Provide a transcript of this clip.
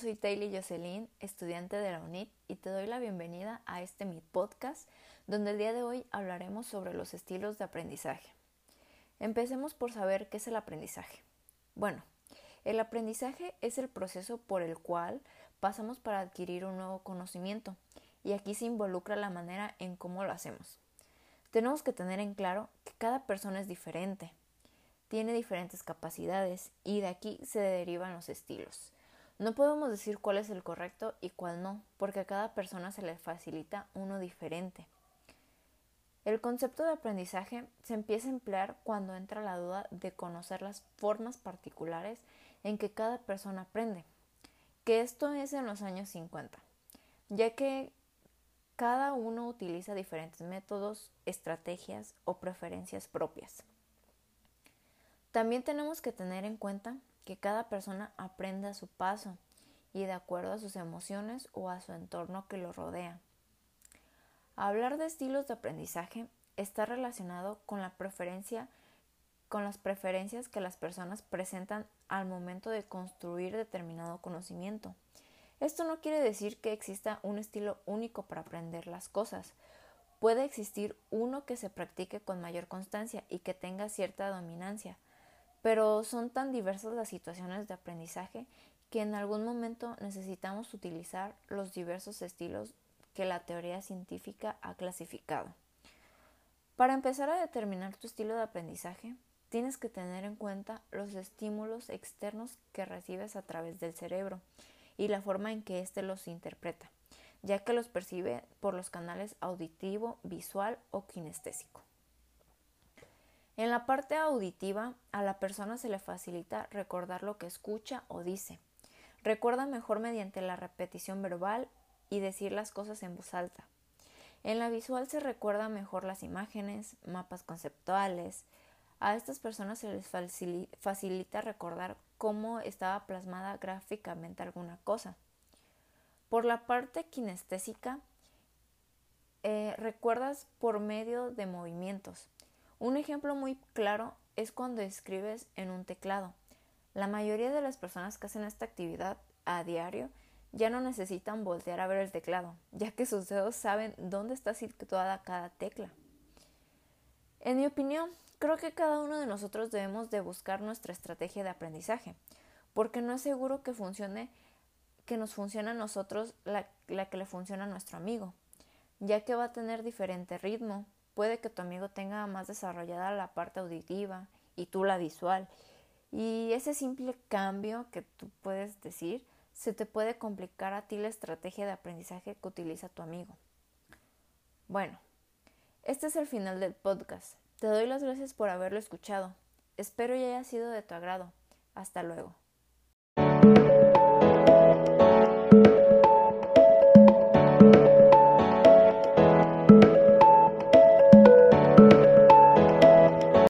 soy Taylor Jocelyn, estudiante de la UNIT, y te doy la bienvenida a este mi podcast, donde el día de hoy hablaremos sobre los estilos de aprendizaje. Empecemos por saber qué es el aprendizaje. Bueno, el aprendizaje es el proceso por el cual pasamos para adquirir un nuevo conocimiento, y aquí se involucra la manera en cómo lo hacemos. Tenemos que tener en claro que cada persona es diferente, tiene diferentes capacidades y de aquí se derivan los estilos. No podemos decir cuál es el correcto y cuál no, porque a cada persona se le facilita uno diferente. El concepto de aprendizaje se empieza a emplear cuando entra la duda de conocer las formas particulares en que cada persona aprende, que esto es en los años 50, ya que cada uno utiliza diferentes métodos, estrategias o preferencias propias. También tenemos que tener en cuenta que cada persona aprende a su paso y de acuerdo a sus emociones o a su entorno que lo rodea. Hablar de estilos de aprendizaje está relacionado con la preferencia con las preferencias que las personas presentan al momento de construir determinado conocimiento. Esto no quiere decir que exista un estilo único para aprender las cosas. Puede existir uno que se practique con mayor constancia y que tenga cierta dominancia, pero son tan diversas las situaciones de aprendizaje que en algún momento necesitamos utilizar los diversos estilos que la teoría científica ha clasificado. Para empezar a determinar tu estilo de aprendizaje, tienes que tener en cuenta los estímulos externos que recibes a través del cerebro y la forma en que éste los interpreta, ya que los percibe por los canales auditivo, visual o kinestésico. En la parte auditiva, a la persona se le facilita recordar lo que escucha o dice. Recuerda mejor mediante la repetición verbal y decir las cosas en voz alta. En la visual se recuerda mejor las imágenes, mapas conceptuales. A estas personas se les facilita recordar cómo estaba plasmada gráficamente alguna cosa. Por la parte kinestésica, eh, recuerdas por medio de movimientos. Un ejemplo muy claro es cuando escribes en un teclado. La mayoría de las personas que hacen esta actividad a diario ya no necesitan voltear a ver el teclado, ya que sus dedos saben dónde está situada cada tecla. En mi opinión, creo que cada uno de nosotros debemos de buscar nuestra estrategia de aprendizaje, porque no es seguro que funcione que nos funcione a nosotros la, la que le funciona a nuestro amigo, ya que va a tener diferente ritmo, Puede que tu amigo tenga más desarrollada la parte auditiva y tú la visual. Y ese simple cambio que tú puedes decir se te puede complicar a ti la estrategia de aprendizaje que utiliza tu amigo. Bueno, este es el final del podcast. Te doy las gracias por haberlo escuchado. Espero y haya sido de tu agrado. Hasta luego.